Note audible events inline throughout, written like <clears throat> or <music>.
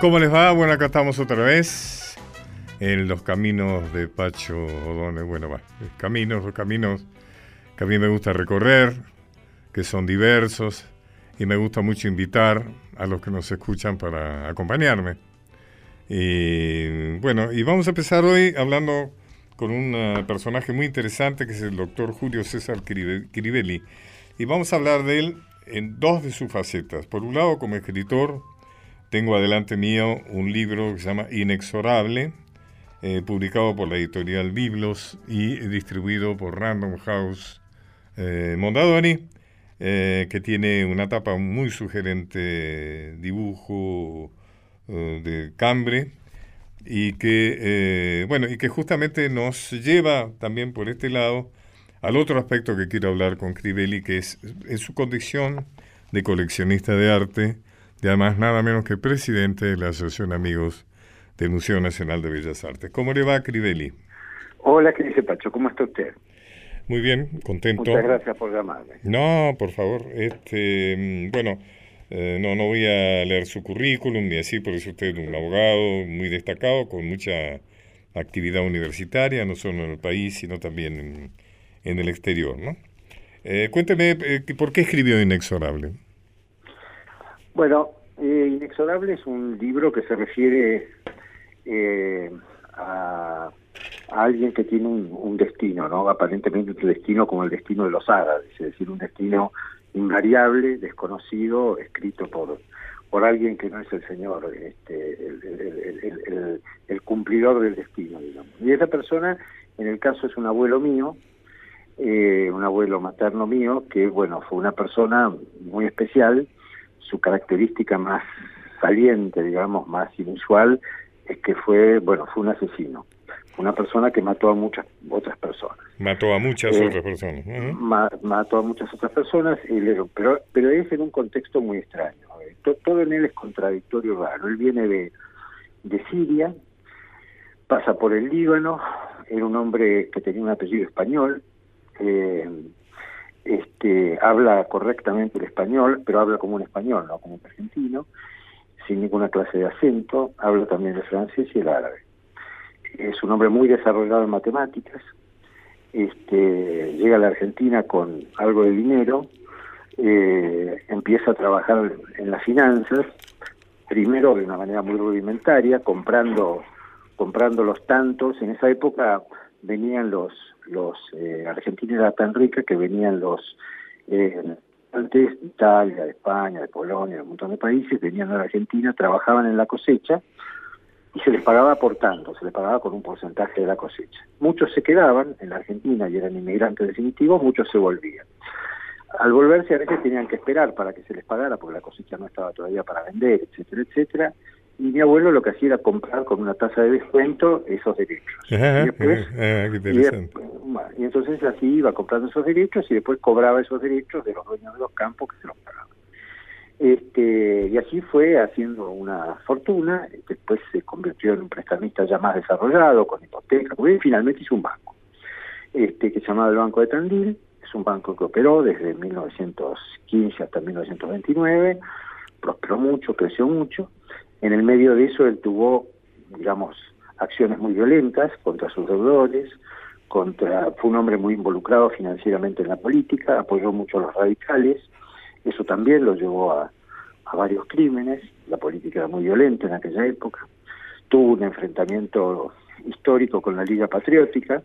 ¿Cómo les va? Bueno, acá estamos otra vez en los caminos de Pacho O'Donnell. Bueno, va, caminos, los caminos que a mí me gusta recorrer, que son diversos, y me gusta mucho invitar a los que nos escuchan para acompañarme. Y bueno, y vamos a empezar hoy hablando con un eh, personaje muy interesante que es el doctor Julio César Crivelli. Y vamos a hablar de él en dos de sus facetas. Por un lado, como escritor, tengo adelante mío un libro que se llama Inexorable, eh, publicado por la editorial Biblos y distribuido por Random House eh, Mondadori, eh, que tiene una tapa muy sugerente, dibujo de cambre, y que, bueno, y que justamente nos lleva también por este lado al otro aspecto que quiero hablar con Crivelli, que es en su condición de coleccionista de arte, y además nada menos que presidente de la Asociación Amigos del Museo Nacional de Bellas Artes. ¿Cómo le va, Crivelli? Hola, ¿qué dice Pacho? ¿Cómo está usted? Muy bien, contento. Muchas gracias por llamarme. No, por favor. Este, mm, bueno, eh, no, no voy a leer su currículum ni así, porque es usted un abogado muy destacado, con mucha actividad universitaria, no solo en el país, sino también en, el exterior, ¿no? Eh, cuénteme, eh, ¿por qué escribió Inexorable? Bueno, eh, Inexorable es un libro que se refiere eh, a, alguien que tiene un, destino, ¿no? Aparentemente un destino como el destino de los árabes, es decir, un destino invariable, desconocido, escrito por por alguien que no es el Señor, este, el, cumplidor del destino, digamos. Y esa persona, en el caso es un abuelo mío, eh, un abuelo materno mío, que bueno, fue una persona muy especial, su característica más saliente, digamos, más inusual, es que fue, bueno, fue un asesino. Una persona que mató a muchas otras personas. Mató a muchas eh, otras personas. mató a muchas otras personas, pero, pero es en un contexto muy extraño. Eh, todo en él es contradictorio raro. Él viene de, de Siria, pasa por el Líbano, era un hombre que tenía un apellido español, eh, este, habla correctamente el español, pero habla como un español, no como un argentino, sin ninguna clase de acento, habla también el francés y el árabe. Es un hombre muy desarrollado en matemáticas, este, llega a la Argentina con algo de dinero, eh, empieza a trabajar en las finanzas, primero de una manera muy rudimentaria, comprando, comprando los tantos, en esa época venían los los eh, Argentina era tan rica que venían los eh, antes de Italia, de España, de Polonia, de un montón de países, venían a la Argentina, trabajaban en la cosecha y se les pagaba aportando, se les pagaba con un porcentaje de la cosecha. Muchos se quedaban en la Argentina y eran inmigrantes definitivos, muchos se volvían. Al volverse a veces tenían que esperar para que se les pagara porque la cosecha no estaba todavía para vender, etcétera, etcétera, y mi abuelo lo que hacía era comprar con una tasa de descuento esos derechos. y, después, y, entonces así iba comprando esos derechos y después cobraba esos derechos de los dueños de los campos que se los pagaban. Este, y así fue haciendo una fortuna, después se convirtió en un prestamista ya más desarrollado, con hipoteca, y finalmente hizo un banco, este, que se llamaba el Banco de Tandil, es un banco que operó desde 1915 hasta 1929, prosperó mucho, creció mucho, en el medio de eso él tuvo, digamos, acciones muy violentas contra sus deudores, contra, fue un hombre muy involucrado financieramente en la política, apoyó mucho a los radicales, eso también lo llevó a, a varios crímenes, la política era muy violenta en aquella época, tuvo un enfrentamiento histórico con la Liga Patriótica,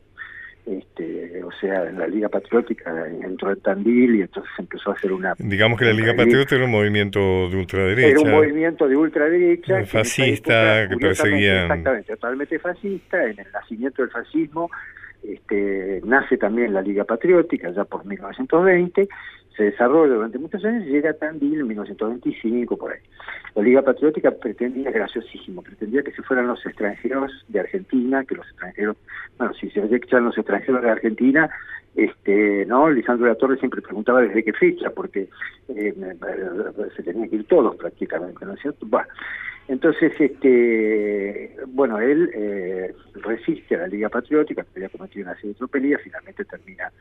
este, o sea, en la Liga Patriótica entró en Tandil y entonces empezó a hacer una... Digamos que la Liga Patriótica era un movimiento de ultraderecha. Era un movimiento de ultraderecha. Fascista, que, perseguía... Exactamente, totalmente fascista. En el nacimiento del fascismo este, nace también la Liga Patriótica, ya por 1920, se desarrolla durante muchos años y llega a Tandil en 1925, por ahí. La Liga Patriótica pretendía, graciosísimo, pretendía que se fueran los extranjeros de Argentina, que los extranjeros, bueno, si se echan los extranjeros de Argentina, este, no, Lisandro de la Torre siempre preguntaba desde qué fecha, porque eh, se tenían que ir todos prácticamente, ¿no es cierto? Bueno, entonces, este, bueno, él eh, resiste a la Liga Patriótica, que había cometido una serie de tropelías, finalmente termina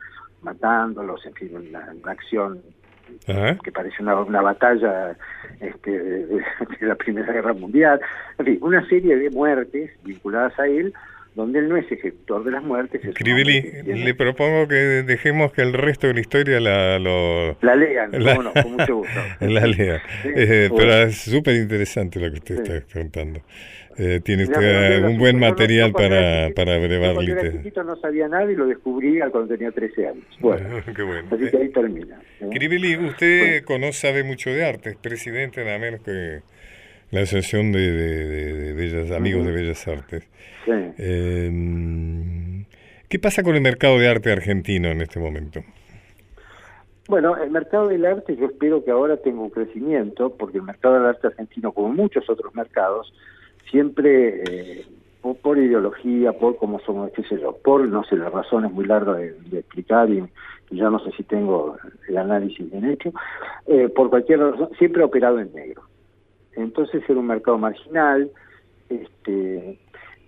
matándolos, en fin, una, acción que parece una, una batalla este, de, la Primera Guerra Mundial, en fin, una serie de muertes vinculadas a él, donde él no es ejecutor de las muertes. Cribeli, le propongo que dejemos que el resto de la historia la, lo... la lean, no, con mucho gusto. <laughs> la lean. Eh, pero es súper interesante lo que usted está contando. Eh, tiene usted un buen material para, para brevar era chiquito no sabía nada y lo descubrí cuando tenía 13 años. <laughs> Bueno, Qué bueno. así que ahí termina. ¿eh? usted conoce, sabe mucho de arte, es presidente nada menos que la Asociación de, de, Bellas Amigos de Bellas Artes. Sí. Em, ¿Qué pasa con el mercado de arte argentino en este momento? Bueno, el mercado del arte yo espero que ahora tenga un crecimiento, porque el mercado del arte argentino, como muchos otros mercados, siempre eh, por, ideología, por cómo somos, qué sé yo, por, no sé, la razón es muy larga de, explicar y, ya no sé si tengo el análisis bien hecho, eh, por cualquier razón, siempre ha operado en negro. Entonces era un mercado marginal, este,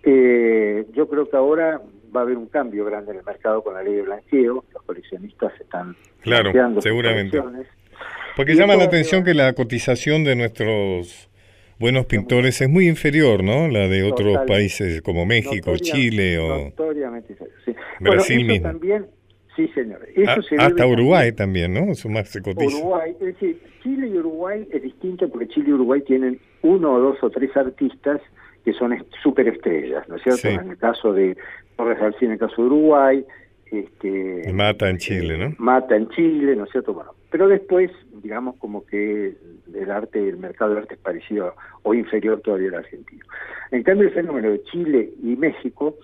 eh, yo creo que ahora va a haber un cambio grande en el mercado con la ley de blanqueo, los coleccionistas están claro, seguramente. Porque llama la atención que la cotización de nuestros buenos pintores es muy inferior, ¿no? La de otros países como México, Chile o sí. Brasil mismo. También, sí, señor. Ah, hasta Uruguay también, ¿no? Eso más se cotiza. Uruguay, es decir, Chile y Uruguay es distinto porque Chile y Uruguay tienen uno o dos o tres artistas que son superestrellas, ¿no es cierto? En el caso de Torres García, en el caso de Uruguay, este, Mata en Chile, ¿no? Mata en Chile, ¿no es cierto? Bueno, pero después, digamos, como que el arte, el mercado del arte es parecido o inferior todavía al argentino. En cambio, el fenómeno de Chile y México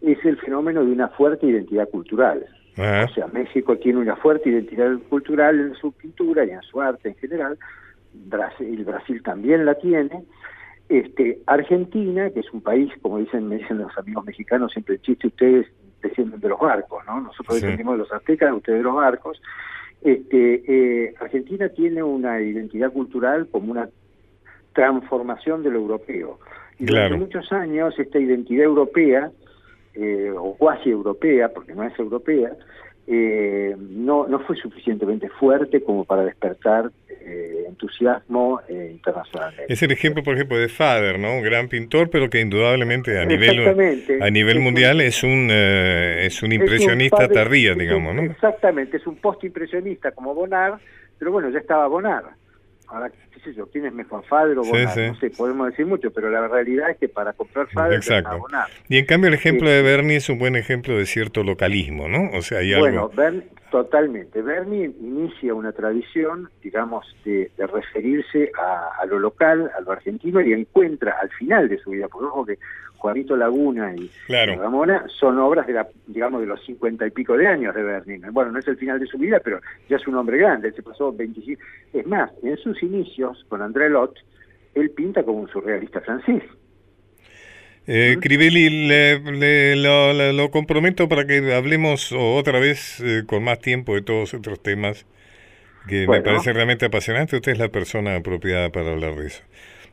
es el fenómeno de una fuerte identidad cultural. O sea, México tiene una fuerte identidad cultural en su pintura y en su arte en general. Brasil, Brasil también la tiene. Este, Argentina, que es un país, como dicen, me dicen los amigos mexicanos, siempre el chiste, ustedes descienden de los barcos, ¿no? Nosotros descendimos de los aztecas, ustedes de los barcos. Este, eh, Argentina tiene una identidad cultural como una transformación de lo europeo. Y durante muchos años esta identidad europea, eh, o cuasi europea, porque no es europea, eh, no, no fue suficientemente fuerte como para despertar eh, entusiasmo eh, internacional. Es el ejemplo, por ejemplo, de Fader, ¿no? Un gran pintor, pero que indudablemente a nivel a nivel mundial es un es un impresionista tardío, digamos, ¿no? Exactamente, es un post-impresionista como Bonnard, pero bueno, ya estaba Bonnard. Ahora, qué sé yo, ¿quién es mejor, Fader o Bonnard? No sé, podemos decir mucho, pero la realidad es que para comprar Fader Exacto. Y en cambio el ejemplo de Bernie es un buen ejemplo de cierto localismo, ¿no? O sea, hay bueno, Bernie, totalmente. Bernie inicia una tradición, digamos, de, referirse a, lo local, a lo argentino, y encuentra al final de su vida, por ojo que Juanito Laguna y Ramona son obras de la, digamos, de los cincuenta y pico de años de Berni. Bueno, no es el final de su vida, pero ya es un hombre grande, se pasó 25. Es más, en sus inicios con André Lot, él pinta como un surrealista francés. Eh, Crivelli, le, lo, comprometo para que hablemos otra vez eh, con más tiempo de todos otros temas que me parece realmente apasionante. Usted es la persona apropiada para hablar de eso.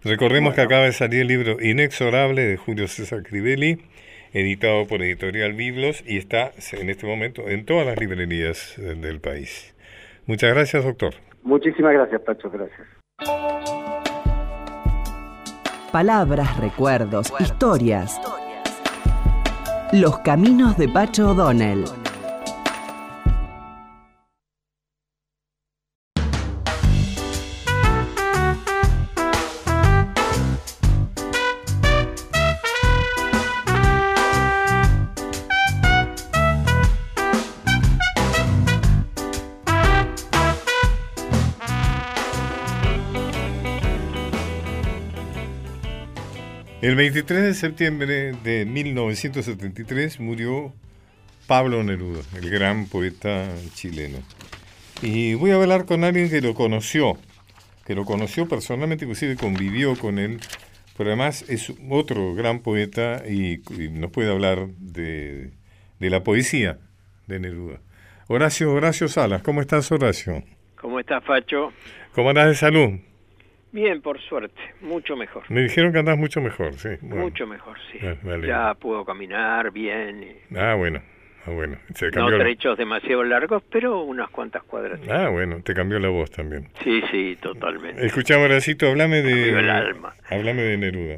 Recordemos que acaba de salir el libro Inexorable de Julio César Crivelli, editado por Editorial Biblos y está en este momento en todas las librerías eh, del país. Muchas gracias, doctor. Muchísimas gracias, Pacho. Gracias. Palabras, recuerdos, historias. Los caminos de Pacho O'Donnell. El 23 de septiembre de 1973 murió Pablo Neruda, el gran poeta chileno. Y voy a hablar con alguien que lo conoció, que lo conoció personalmente, inclusive convivió con él, pero además es otro gran poeta y, nos puede hablar de, de, la poesía de Neruda. Horacio, Horacio Salas, ¿cómo estás Horacio? ¿Cómo estás Facho? ¿Cómo andás de salud? Bien, por suerte, mucho mejor. Me dijeron que andás mucho mejor, sí. Mucho mejor, sí. Ah, ya puedo caminar bien. Ah, bueno. Ah, bueno. Se No cambió la- trechos demasiado largos, pero unas cuantas cuadras. Ah, bueno, te cambió la voz también. Sí, sí, totalmente. Escuchame, Horacito, hablame de... El alma. Háblame de Neruda.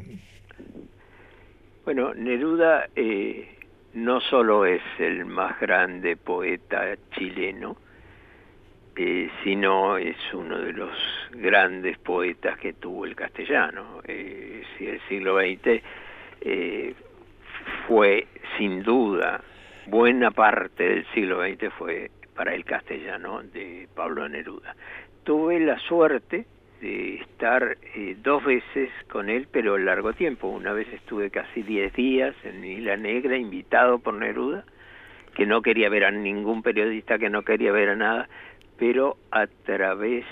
Bueno, Neruda eh, no solo es el más grande poeta chileno, eh, sino es uno de los grandes poetas que tuvo el castellano. Eh, si el siglo XX eh, fue sin duda, buena parte del siglo XX fue para el castellano de Pablo Neruda. Tuve la suerte de estar eh, dos veces con él, pero largo tiempo. Una vez estuve casi 10 días en Isla Negra, invitado por Neruda, que no quería ver a ningún periodista, que no quería ver a nada, pero a través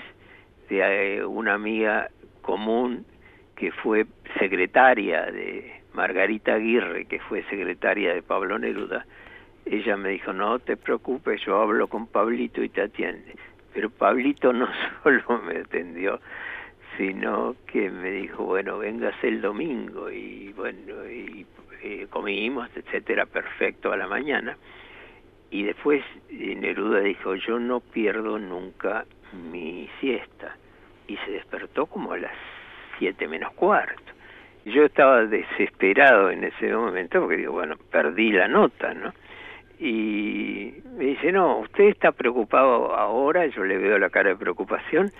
de eh, una amiga común que fue secretaria de Margarita Aguirre, que fue secretaria de Pablo Neruda, ella me dijo, no te preocupes, yo hablo con Pablito y te atiende. Pero Pablito no <laughs> solo me atendió, sino que me dijo, bueno, vengas el domingo y bueno, y, eh, comimos, etcétera, perfecto a la mañana. Y después eh, Neruda dijo, yo no pierdo nunca mi siesta. Y se despertó como a las siete menos cuarto. Yo estaba desesperado en ese momento porque digo, bueno, perdí la nota, ¿no? Y me dice, no, usted está preocupado ahora, yo le veo la cara de preocupación,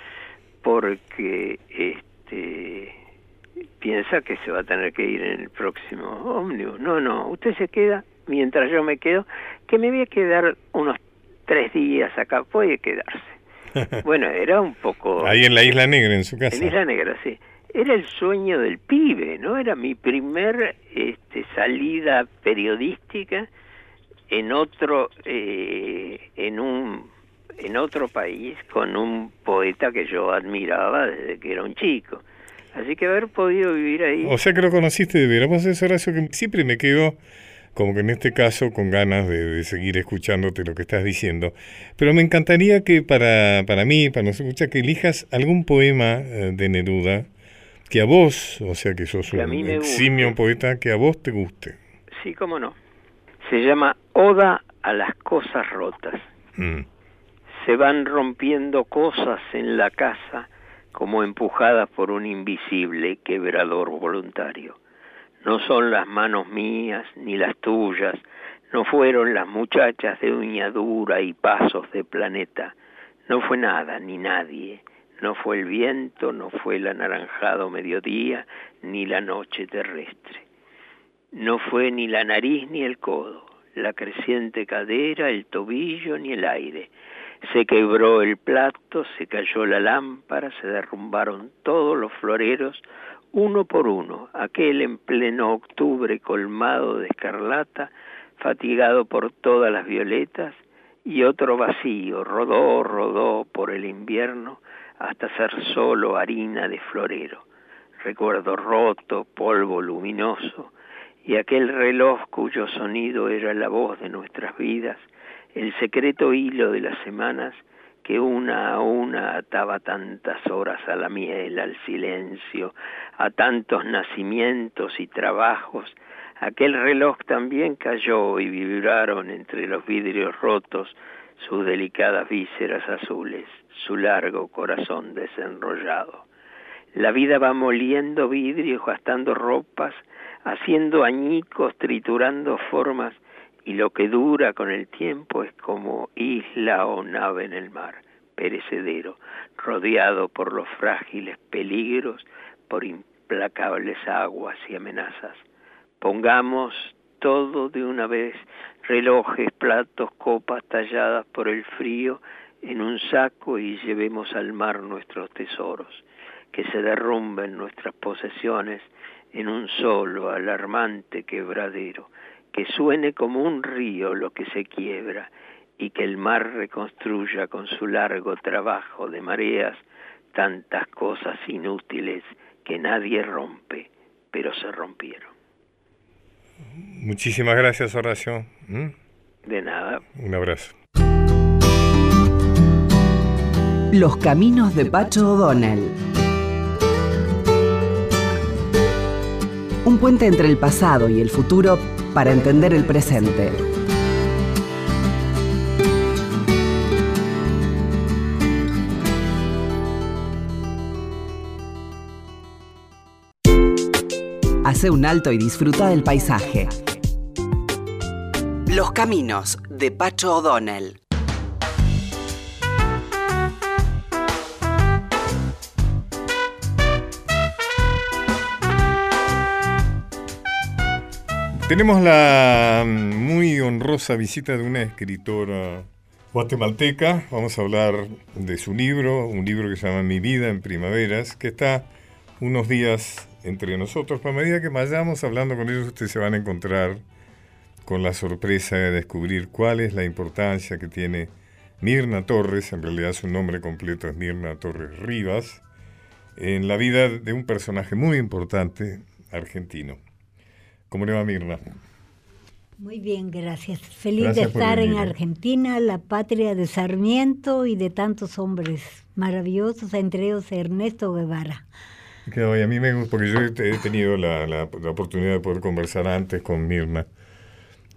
porque este piensa que se va a tener que ir en el próximo ómnibus. No, no, usted se queda mientras yo me quedo, que me voy a quedar unos tres días acá, puede quedarse. <laughs> Bueno, era un poco... Ahí en la Isla Negra, en su casa. En Isla Negra, sí. Era el sueño del pibe, ¿no? Era mi primer este, salida periodística en otro, eh, en un, en otro país con un poeta que yo admiraba desde que era un chico. Así que haber podido vivir ahí. O sea que lo conociste de veras. Vos es Horacio que siempre me quedo, como que en este caso, con ganas de, de seguir escuchándote lo que estás diciendo. Pero me encantaría que para, para mí, para nos escuchar, que elijas algún poema eh, de Neruda que a vos, o sea que sos Que un guste. eximio poeta, que a vos te guste. Sí, cómo no. Se llama Oda a las cosas rotas. Mm. Se van rompiendo cosas en la casa como empujadas por un invisible quebrador voluntario. No son las manos mías ni las tuyas, no fueron las muchachas de uña dura y pasos de planeta, no fue nada ni nadie, no fue el viento, no fue el anaranjado mediodía, ni la noche terrestre. No fue ni la nariz ni el codo, la creciente cadera, el tobillo ni el aire. Se quebró el plato, se cayó la lámpara, se derrumbaron todos los floreros, uno por uno, aquel en pleno octubre colmado de escarlata, fatigado por todas las violetas, y otro vacío, rodó, rodó por el invierno hasta ser solo harina de florero. Recuerdo roto, polvo luminoso, y aquel reloj cuyo sonido era la voz de nuestras vidas, el secreto hilo de las semanas que una a una ataba tantas horas a la miel, al silencio, a tantos nacimientos y trabajos, aquel reloj también cayó y vibraron entre los vidrios rotos sus delicadas vísceras azules, su largo corazón desenrollado. La vida va moliendo vidrios, gastando ropas, haciendo añicos, triturando formas, y lo que dura con el tiempo es como isla o nave en el mar, perecedero, rodeado por los frágiles peligros, por implacables aguas y amenazas. Pongamos todo de una vez, relojes, platos, copas talladas por el frío, en un saco y llevemos al mar nuestros tesoros, que se derrumben nuestras posesiones en un solo alarmante quebradero, que suene como un río lo que se quiebra y que el mar reconstruya con su largo trabajo de mareas tantas cosas inútiles que nadie rompe, pero se rompieron. Muchísimas gracias, Horacio. ¿Mm? De nada. Un abrazo. Los caminos de Pacho O'Donnell. Un puente entre el pasado y el futuro para entender el presente. Hace un alto y disfruta del paisaje. Los caminos de Pacho O'Donnell. Tenemos la muy honrosa visita de una escritora guatemalteca. Vamos a hablar de su libro, un libro que se llama Mi vida en primaveras, que está unos días entre nosotros. Para medida que vayamos hablando con ellos, ustedes se van a encontrar con la sorpresa de descubrir cuál es la importancia que tiene Mirna Torres, en realidad su nombre completo es Mirna Torres Rivas, en la vida de un personaje muy importante argentino. ¿Cómo le va Mirna? Muy bien, gracias. Feliz de estar en Argentina, la patria de Sarmiento y de tantos hombres maravillosos, entre ellos Ernesto Guevara. a mí me gusta, porque yo he tenido la, la, oportunidad de poder conversar antes con Mirna.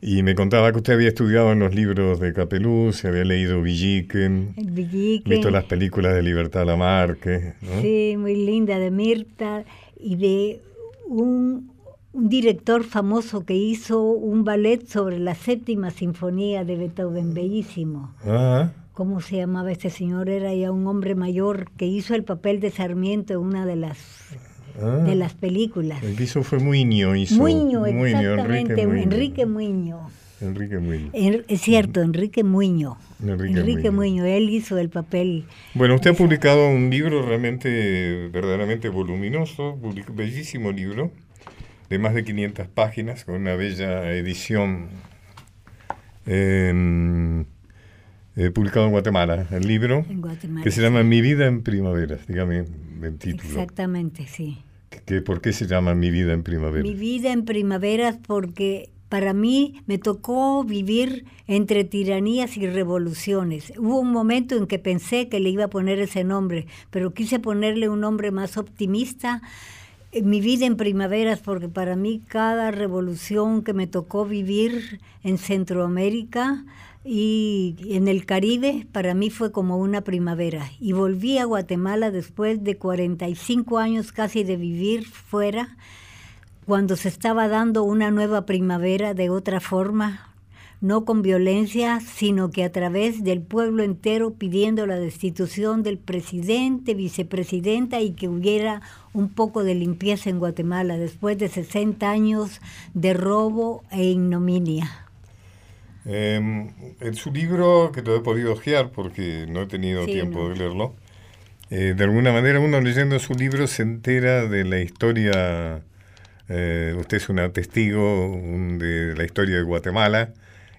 Y me contaba que usted había estudiado en los libros de Capeluz, había leído Villiquen, visto las películas de Libertad Lamarque. ¿no? Sí, muy linda, de Mirta y de un un director famoso que hizo un ballet sobre la séptima sinfonía de Beethoven, bellísimo. Ah. ¿Cómo se llamaba este señor? Era ya un hombre mayor que hizo el papel de Sarmiento en una de las ah. de las películas. El que hizo fue Muño. Hizo. Muño, exactamente, Enrique Muño. Enrique Muño. es cierto, Enrique Muño. Enrique, Muño. él hizo el papel. Bueno, usted ha publicado un libro realmente, verdaderamente voluminoso, bellísimo libro, de más de 500 páginas, con una bella edición eh, publicado en Guatemala, el libro que se llama Mi vida en primavera, dígame el título. Exactamente, sí. ¿Qué, ¿Por qué se llama Mi vida en primavera? Mi vida en primavera porque para mí me tocó vivir entre tiranías y revoluciones. Hubo un momento en que pensé que le iba a poner ese nombre, pero quise ponerle un nombre más optimista mi vida en primaveras, porque para mí cada revolución que me tocó vivir en Centroamérica y en el Caribe, para mí fue como una primavera. Y volví a Guatemala después de 45 años casi de vivir fuera, cuando se estaba dando una nueva primavera de otra forma, no con violencia, sino que a través del pueblo entero pidiendo la destitución del presidente, vicepresidenta y que hubiera un poco de limpieza en Guatemala después de 60 años de robo e ignominia. Em, en su libro, que lo he podido ojear porque no he tenido tiempo de leerlo, eh, de alguna manera uno leyendo su libro se entera de la historia, eh, usted es un testigo de la historia de Guatemala,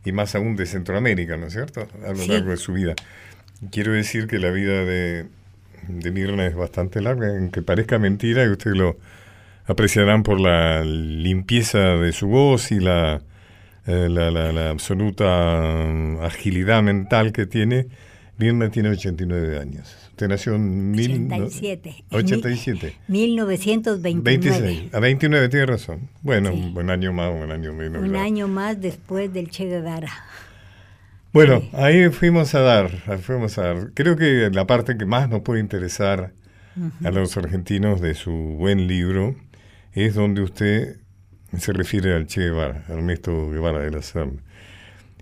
y más aún de Centroamérica, ¿no es cierto? A lo largo de su vida. Quiero decir que la vida de, de Mirna es bastante larga, aunque parezca mentira, y ustedes lo apreciarán por la limpieza de su voz y la, eh, la, la, absoluta mm, agilidad mental que tiene. Mirna tiene 89 años. Usted nació en... 87. 87. 1929. 26. A 29, tiene razón. Bueno, un buen año más, un año menos. Un año más después del Che Guevara. Bueno, ahí fuimos a dar, fuimos a dar. Creo que la parte que más nos puede interesar a los argentinos de su buen libro es donde usted se refiere al Che Guevara, Ernesto Guevara de la Serna.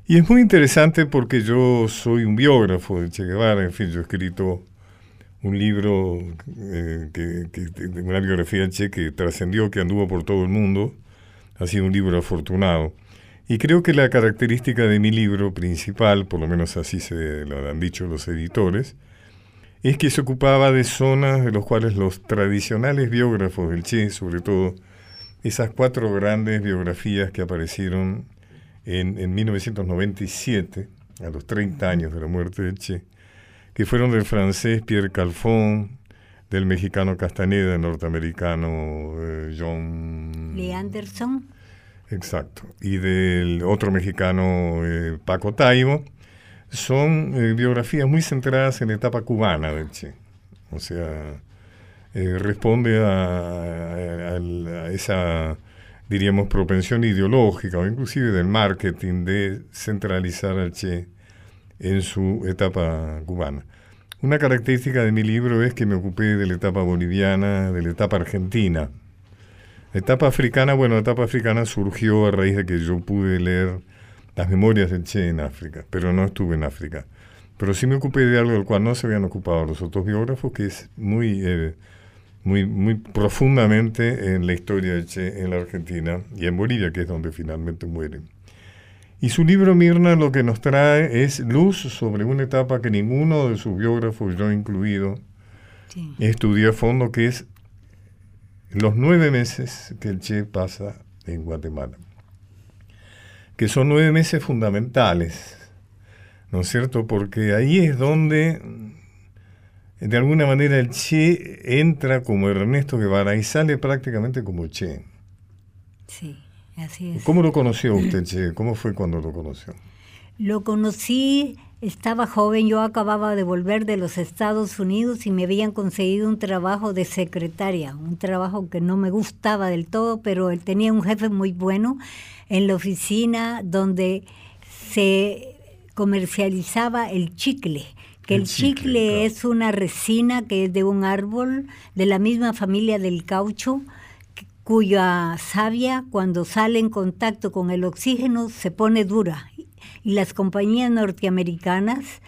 Y es muy interesante porque yo soy un biógrafo de Che Guevara, en fin, yo he escrito un libro, eh, que, una biografía Che que trascendió, que anduvo por todo el mundo. Ha sido un libro afortunado. Y creo que la característica de mi libro principal, por lo menos así se lo han dicho los editores, es que se ocupaba de zonas de los cuales los tradicionales biógrafos del Che, sobre todo esas cuatro grandes biografías que aparecieron en, en 1997, a los 30 años de la muerte del Che, que fueron del francés Pierre Calfon, del mexicano Castaneda, del norteamericano eh, John... Lee Anderson. Exacto. Y del otro mexicano eh, Paco Taibo. Son eh, biografías muy centradas en la etapa cubana del Che. O sea, responde a, a, esa, diríamos, propensión ideológica o inclusive del marketing de centralizar al Che en su etapa cubana. Una característica de mi libro es que me ocupé de la etapa boliviana, de la etapa argentina. La etapa africana, bueno, la etapa africana surgió a raíz de que yo pude leer las memorias del Che en África, pero no estuve en África. Pero sí me ocupé de algo del cual no se habían ocupado los otros biógrafos, que es muy, eh, muy, muy profundamente en la historia del Che en la Argentina y en Bolivia, que es donde finalmente muere. Y su libro Mirna lo que nos trae es luz sobre una etapa que ninguno de sus biógrafos, yo incluido, Sí. estudió a fondo, que es los nueve meses que el Che pasa en Guatemala. Que son nueve meses fundamentales, ¿no es cierto? Porque ahí es donde, de alguna manera, el Che entra como Ernesto Guevara y sale prácticamente como Che. Sí, así es. ¿Cómo lo conoció usted, Che? ¿Cómo fue cuando lo conoció? Lo conocí, estaba joven, yo acababa de volver de los Estados Unidos y me habían conseguido un trabajo de secretaria, un trabajo que no me gustaba del todo, pero él tenía un jefe muy bueno en la oficina donde se comercializaba el chicle, que El el, chicle, chicle, claro. es una resina que es de un árbol de la misma familia del caucho, cuya savia cuando sale en contacto con el oxígeno se pone dura y las compañías norteamericanas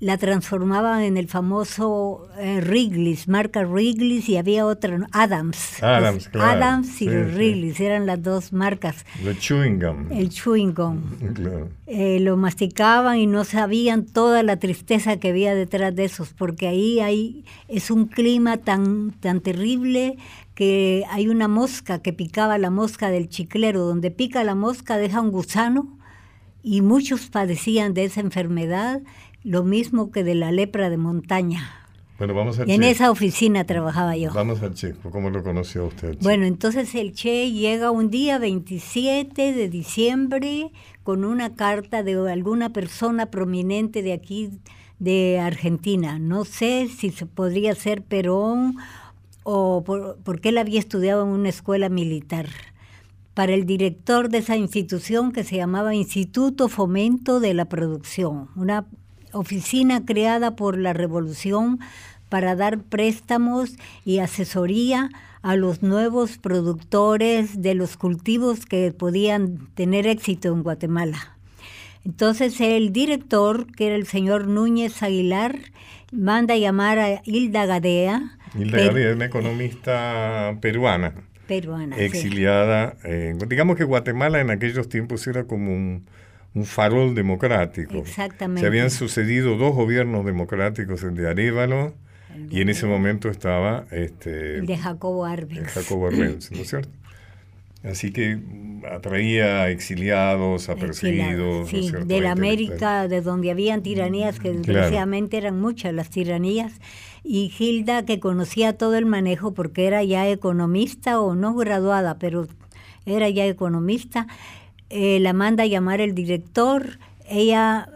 la transformaban en el famoso eh, Wrigley's, marca Wrigley's y había otra. Adams. Adams, claro. Adams y Sí, los sí. Wrigley's eran las dos marcas. The Chewing Gum. El chewing gum. <laughs> Claro. Eh, lo masticaban y no sabían toda la tristeza que había detrás de esos, porque ahí hay, es un clima tan, tan terrible que hay una mosca que picaba la mosca del chiclero, donde pica la mosca deja un gusano y muchos padecían de esa enfermedad, lo mismo que de la lepra de montaña. Bueno, vamos al Y en Che. esa oficina trabajaba yo. Vamos al Che. ¿Cómo lo conoció usted? Che? Bueno, entonces el Che llega un día 27 de diciembre con una carta de alguna persona prominente de aquí, de Argentina. No sé si se podría ser Perón o por- porque él había estudiado en una escuela militar. Para el director de esa institución que se llamaba Instituto Fomento de la Producción, una oficina creada por la Revolución para dar préstamos y asesoría a los nuevos productores de los cultivos que podían tener éxito en Guatemala. Entonces el director, que era el señor Núñez Aguilar, manda llamar a Hilda Gadea, Hilda Gadea es una economista peruana, peruana. sí. exiliada. en- digamos que Guatemala en aquellos tiempos era como un, un farol democrático. Exactamente. Se habían sucedido dos gobiernos democráticos, el de Arevalo, y en ese momento estaba este, El de Jacobo el Arbenz. Jacobo Arbenz, ¿no es cierto? Así que atraía a exiliados, a perseguidos. ¿no es Sí, de la. América, de donde habían tiranías, que desgraciadamente eran muchas las tiranías, y Gilda, que conocía todo el manejo porque era ya economista o no graduada, pero era ya economista, eh, la manda a llamar el director, ella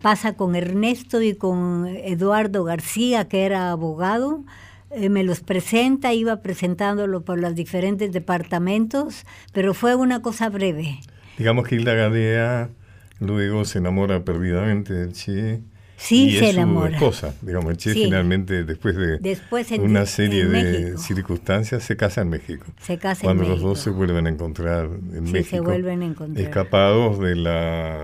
pasa con Ernesto y con Eduardo García, que era abogado, eh, me los presenta, iba presentándolo por los diferentes departamentos, pero fue una cosa breve. Digamos que Hilda Gadea luego se enamora perdidamente del Che. Sí, y se es enamora. su esposa. Digamos, el Che Sí. finalmente, después de Después en- una serie en de México. circunstancias, se casa en México. Se casa Cuando en los México. dos se vuelven a encontrar en Sí, México. se vuelven a encontrar. Escapados de la,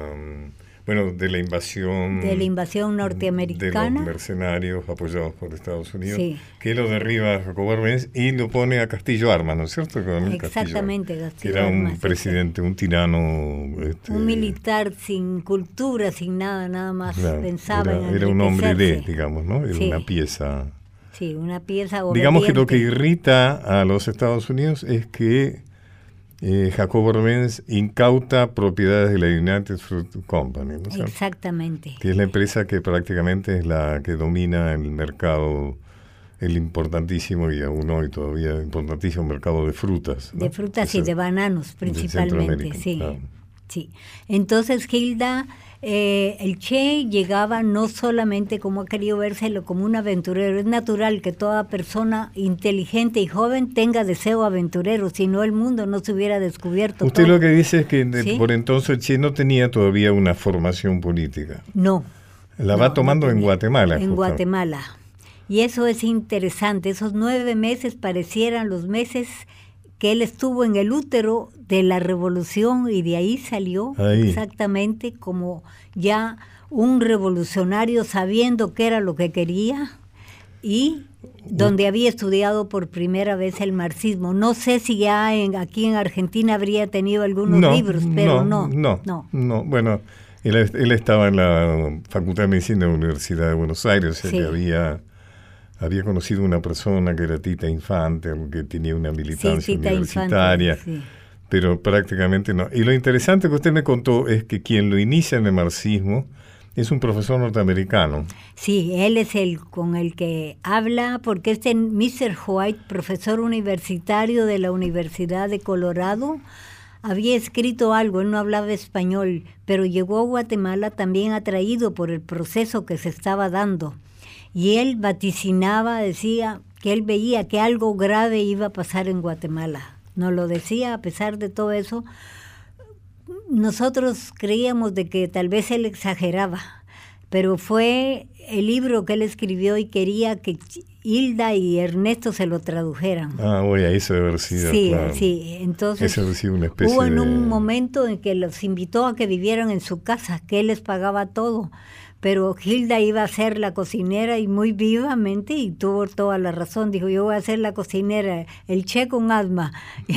bueno, de la invasión. De la invasión de norteamericana. los mercenarios apoyados por Estados Unidos, Sí. que lo derriba a Jacobo Arbenz y lo pone a Castillo Armas, ¿no es cierto? Castillo Exactamente, Armas, Castillo Que era un Armas, presidente, un tirano. este, Un militar sin cultura, sin nada, nada más. claro, Pensaba era, en era un hombre de, digamos, ¿no? Era Sí. una pieza. Sí, una pieza Digamos que lo que irrita a los Estados Unidos es que eh, Jacobo Arbenz incauta propiedades de la United Fruit Company, ¿no es? Exactamente. que es la empresa que prácticamente es la que domina el mercado, el importantísimo y aún hoy todavía importantísimo mercado de frutas. ¿no? De frutas Ese- y de bananos principalmente, sí. claro. Sí. Entonces Gilda, eh, el Che llegaba no solamente como ha querido vérselo como un aventurero, es natural que toda persona inteligente y joven tenga deseo aventurero, si no el mundo no se hubiera descubierto. Usted todo. lo que dice es que de- Sí. por entonces Che no tenía todavía una formación política. No. La va no tomando en. Guatemala. En. Guatemala. Y eso es interesante. Esos nueve meses parecieran los meses que él estuvo en el útero de la revolución y de ahí salió Ahí. exactamente como ya un revolucionario sabiendo qué era lo que quería y donde había estudiado por primera vez el marxismo. No sé si ya en, aquí en Argentina habría tenido algunos libros, pero no. No, no. no. Bueno, él, él estaba en la Facultad de Medicina de la Universidad de Buenos Aires, Sí. que había, había conocido una persona que era Tita Infante, que tenía una militancia Sí, Tita Infante, universitaria. sí. pero prácticamente no. Y lo interesante que usted me contó es que quien lo inicia en el marxismo es un profesor norteamericano. Sí, él es el con el que habla, porque este Mr. White, profesor universitario de la Universidad de Colorado, había escrito algo, él no hablaba español, pero llegó a Guatemala también atraído por el proceso que se estaba dando. Y él vaticinaba, decía que él veía que algo grave iba a pasar en Guatemala. Nos lo decía a pesar de todo eso, nosotros creíamos de que tal vez él exageraba, pero fue el libro que él escribió y quería que Hilda y Ernesto se lo tradujeran. Ah, oye, ahí se debe haber sido. sí, claro. sí, entonces una hubo en de- un momento en que los invitó a que vivieran en su casa, que él les pagaba todo, pero Hilda iba a ser la cocinera y muy vivamente y tuvo toda la razón, dijo yo voy a ser la cocinera, el che con asma. <laughs>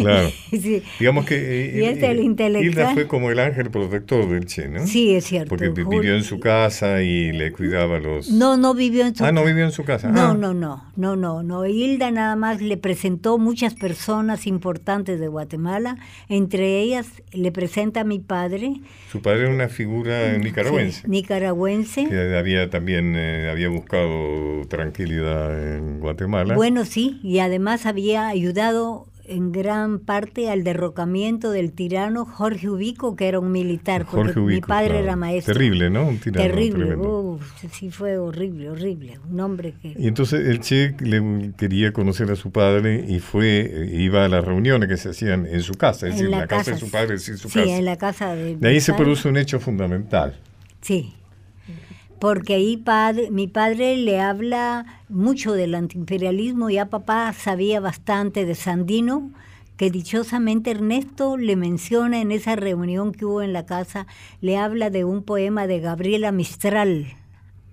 Claro. <laughs> Sí. Digamos que eh, Y este, el eh, intelectual. Hilda fue como el ángel protector del Che, ¿no? Sí, es cierto. Porque Jul- vivió en su casa y le cuidaba los... No, no vivió en su Ah, no vivió en su casa. No, Ah. no, no, no, no, no. Hilda nada más le presentó muchas personas importantes de Guatemala, entre ellas le presenta a mi padre, Su padre era una figura nicaragüense. sí, nicaragüense. Que había también eh, había buscado tranquilidad en Guatemala. Bueno, sí, y además había ayudado en gran parte al derrocamiento del tirano Jorge Ubico, que era un militar, porque Jorge mi Ubico, padre claro. era maestro. Terrible, ¿no? Un tirano Terrible, sí fue horrible, horrible. Un hombre que... Y entonces el Che le quería conocer a su padre y fue eh, iba a las reuniones que se hacían en su casa, es decir, en la, casa, de su padre, decir, su sí, casa. en la casa de... De ahí mi se padre. produce un hecho fundamental. Sí, porque ahí padre, mi padre le habla mucho del antiimperialismo, ya papá sabía bastante de Sandino, que dichosamente Ernesto le menciona en esa reunión que hubo en la casa, le habla de un poema de Gabriela Mistral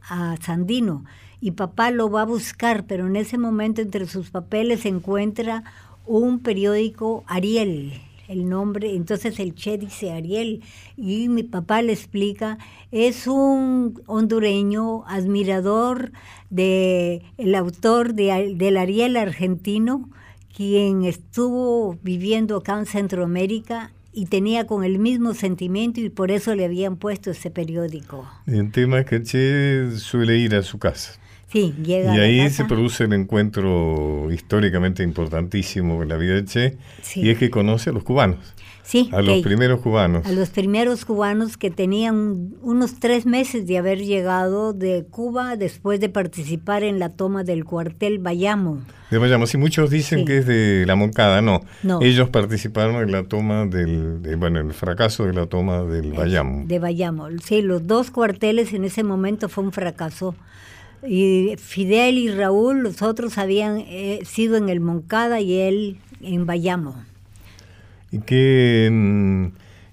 a Sandino, y papá lo va a buscar, pero en ese momento entre sus papeles encuentra un periódico Ariel, el nombre, entonces el Che dice Ariel, y mi papá le explica, es un hondureño admirador de el autor de, del Ariel argentino, quien estuvo viviendo acá en Centroamérica y tenía con el mismo sentimiento y por eso le habían puesto ese periódico. El tema que Che suele ir a su casa. Sí, llega Y ahí se produce el encuentro históricamente importantísimo en la vida del Che, Sí. y es que conoce a los cubanos, Sí, a los primeros cubanos. a los primeros cubanos que tenían unos tres meses de haber llegado de Cuba después de participar en la toma del cuartel Bayamo. De Bayamo, si muchos dicen Sí. que es de la Moncada, no. No. Ellos participaron en la toma del, de- bueno, en el fracaso de la toma del Bayamo. De Bayamo. Sí, los dos cuarteles en ese momento fue un fracaso. Y Fidel y Raúl, los otros habían eh, sido en el Moncada y él en Bayamo. Y que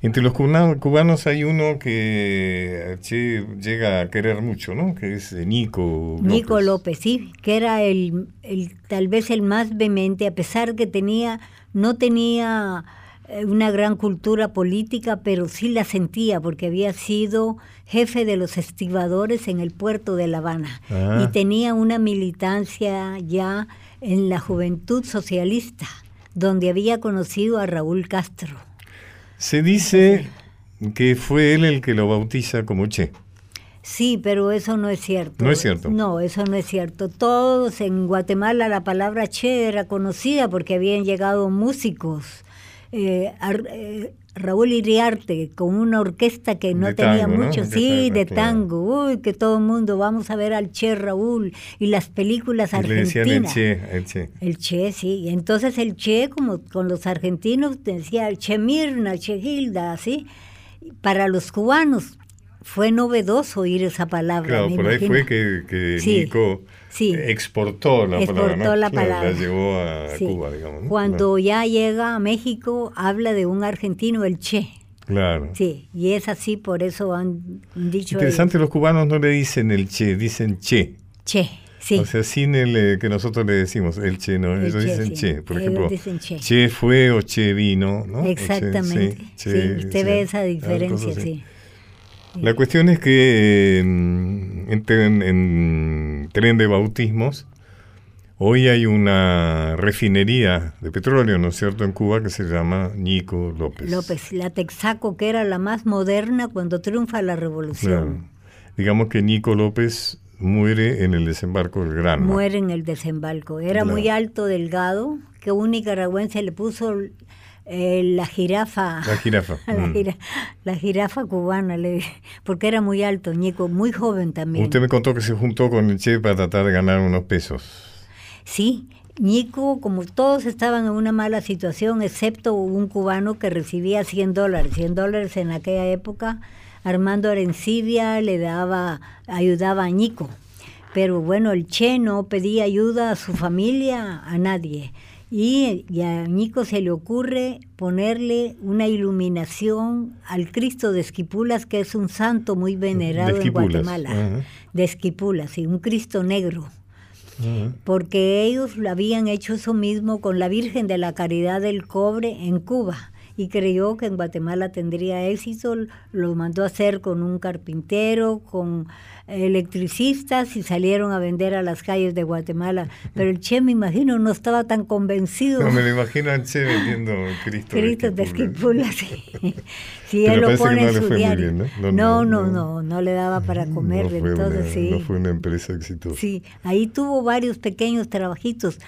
entre los cubanos hay uno que Che llega a querer mucho, ¿no? Que es eh, Nico López. Nico López, sí, que era el, el tal vez el más vehemente, a pesar que tenía, no tenía eh, una gran cultura política, pero sí la sentía porque había sido jefe de los estibadores en el puerto de La Habana Ah. y tenía una militancia ya en la juventud socialista, donde había conocido a Raúl Castro. Se dice que fue él el que lo bautiza como Che. Sí, pero eso no es cierto. No es cierto. No, eso no es cierto. Todos en Guatemala la palabra che era conocida porque habían llegado músicos. Eh, eh, Raúl Iriarte con una orquesta que no De tenía tango, ¿no? mucho, De sí, tango, de claro. tango. Uy, que todo el mundo vamos a ver al Che Raúl y las películas Y le decían el argentinas. Che, el Che. El Che, sí. Entonces el Che, como con los argentinos, decía el Che Mirna, Che Gilda, así. Para los cubanos, fue novedoso oír esa palabra. Claro, me por ahí fue que, que Sí, Nico sí. exportó la Exportó palabra. ¿no? la palabra. La llevó a Sí. Cuba, digamos. ¿no? Cuando ya llega a México, habla de un argentino, el Che. Claro. Sí, y es así, por eso han dicho Interesante, los cubanos no le dicen el che, dicen che. Che. Sí, O sea, sin el eh, que nosotros le decimos el che, no, El ellos che, dicen sí. che. Por Ellos ejemplo, dicen che. fue o che vino, ¿no? O che, exactamente. sí, che, usted ve esa algo diferencia, sí. La cuestión es que eh, en, tren- en tren de bautismos, hoy hay una refinería de petróleo, ¿no es cierto?, en Cuba que se llama Nico López. López, la Texaco, que era la más moderna cuando triunfa la Claro. revolución, Digamos que Nico López muere en el desembarco del Granma. muere en el desembarco. Era muy alto, delgado, que un nicaragüense le puso eh, la jirafa. La jirafa. <laughs> La, mm. jira- la jirafa cubana, le, porque era muy alto, Ñico, muy joven también. Usted me contó que se juntó con el Che para tratar de ganar unos pesos. Sí, Ñico, como todos estaban en una mala situación, excepto un cubano que recibía 100 dólares. 100 dólares en aquella época, Armando Arencibia le daba, ayudaba a Ñico. Pero bueno, el Che no pedía ayuda a su familia, a nadie. Y, y a Ñico se le ocurre ponerle una iluminación al Cristo de Esquipulas, que es un santo muy venerado en Guatemala. De Esquipulas, sí, un Cristo negro. Porque ellos lo habían hecho eso mismo con la Virgen de la Caridad del Cobre en Cuba y creyó que en Guatemala tendría éxito, lo mandó a hacer con un carpintero, con electricistas y salieron a vender a las calles de Guatemala. Pero el Che, me imagino, no estaba tan convencido. No, me lo imagino al Che vendiendo Cristo. Cristo de Esquipulas, <laughs> sí. Sí, él lo pone no en su diario. ¿no? No No, no, le daba para comer, entonces sí. no fue una empresa exitosa. Sí, ahí tuvo varios pequeños trabajitos.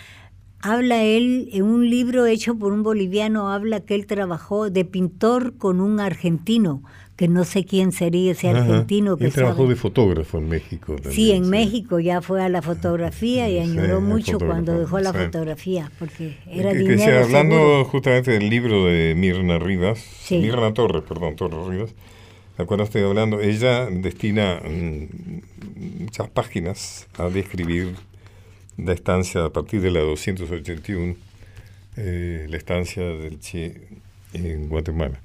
Habla él, en un libro hecho por un boliviano, habla que él trabajó de pintor con un argentino, que no sé quién sería ese Ajá. argentino que Él trabajó sabe. de fotógrafo en México. también, Sí, en México ya fue a la fotografía y Sí, añoró el mucho cuando dejó la sí. fotografía, porque era Que- que dinero sea, hablando seguro. justamente del libro de Mirna Rivas, Sí. Mirna Torres, perdón, Torres Rivas, cual estoy hablando, ella destina mm, muchas páginas a describir la estancia a partir de la 281, eh, la estancia del Che en Guatemala.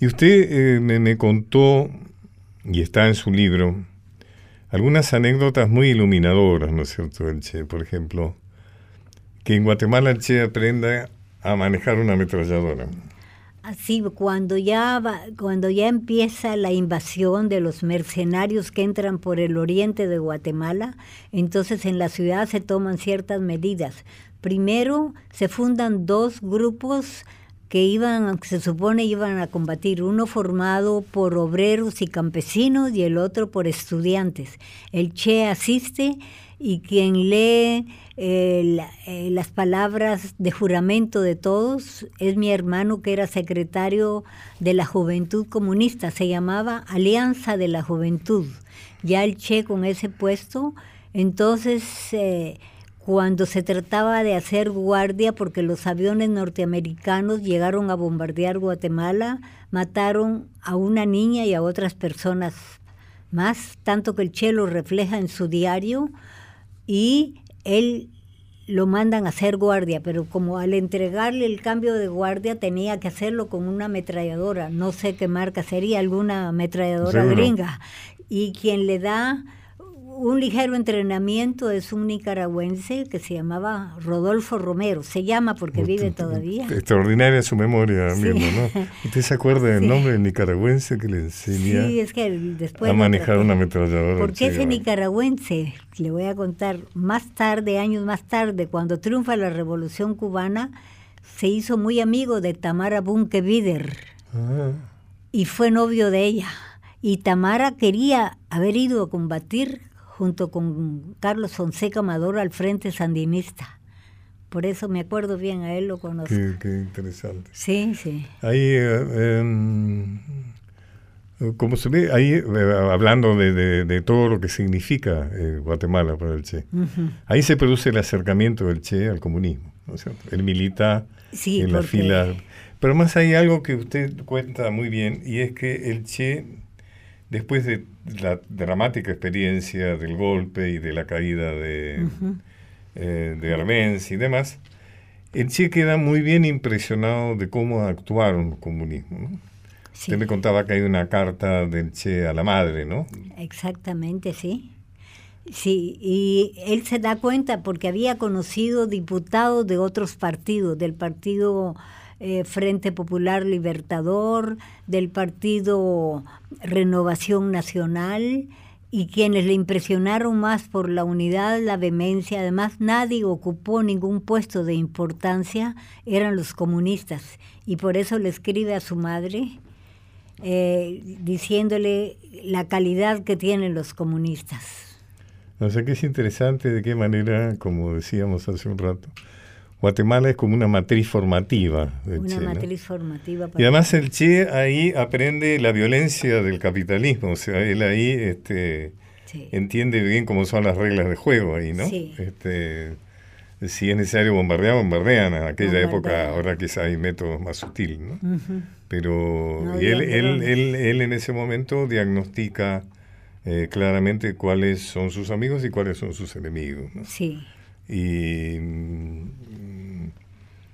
Y usted eh, me, contó, y está en su libro, algunas anécdotas muy iluminadoras, ¿no es cierto?, del Che, por ejemplo, que en Guatemala el Che aprenda a manejar una ametralladora. Así, cuando ya, cuando ya empieza la invasión de los mercenarios que entran por el oriente de Guatemala, entonces en la ciudad se toman ciertas medidas. Primero, se fundan dos grupos que iban, se supone iban a combatir, uno formado por obreros y campesinos y el otro por estudiantes. El Che asiste y quien lee eh, eh, las palabras de juramento de todos es mi hermano que era secretario de la Juventud Comunista, se llamaba Alianza de la Juventud. Ya el Che con ese puesto, entonces eh, cuando se trataba de hacer guardia, porque los aviones norteamericanos llegaron a bombardear Guatemala, mataron a una niña y a otras personas más, tanto que el Che lo refleja en su diario y él lo mandan a hacer guardia, pero como al entregarle el cambio de guardia tenía que hacerlo con una ametralladora, no sé qué marca sería, alguna ametralladora gringa, y quien le da un ligero entrenamiento es un nicaragüense que se llamaba Rodolfo Romero, se llama porque vive todavía. Extraordinaria su memoria, Sí. ¿no? <laughs> ¿Usted se acuerda del Sí. nombre del nicaragüense que le enseña Sí, es que después... a manejar una ametralladora? Porque ese nicaragüense, le voy a contar, más tarde, años más tarde, cuando triunfa la revolución cubana, se hizo muy amigo de Tamara Bunke Bider Ah, y fue novio de ella. Y Tamara quería haber ido a combatir junto con Carlos Fonseca Amador al Frente Sandinista. Por eso me acuerdo bien, a él lo conozco. qué, qué interesante. Sí, sí. Ahí, eh, em, como se ve, ahí eh, hablando de, de- de todo lo que significa eh, Guatemala para el Che, Ujú. ahí se produce el acercamiento del Che al comunismo, ¿no es cierto? Él milita Sí, en la porque- fila. Pero más hay algo que usted cuenta muy bien, y es que el Che después de la dramática experiencia del golpe y de la caída de, eh, de Arbenz y demás, el Che queda muy bien impresionado de cómo actuaron los comunismo. ¿no? Usted me contaba que hay una carta del Che a la madre, ¿no? Exactamente, sí. Sí, y él se da cuenta porque había conocido diputados de otros partidos, del partido eh, Frente Popular Libertador, del partido Renovación Nacional, y quienes le impresionaron más por la unidad, la vehemencia, además nadie ocupó ningún puesto de importancia, eran los comunistas. Y por eso le escribe a su madre eh, diciéndole la calidad que tienen los comunistas. O sea que es interesante de qué manera, como decíamos hace un rato, Guatemala es como una matriz formativa. una matriz formativa. y además el Che ahí aprende la violencia del capitalismo, o sea, él ahí este, entiende bien cómo son las reglas de juego ahí, ¿no? Este, si es necesario bombardear, bombardean. En aquella época, ahora quizá hay métodos más sutiles, ¿no? Pero él, él, él, él, en ese momento diagnostica eh, claramente cuáles son sus amigos y cuáles son sus enemigos. ¿no? Sí. Y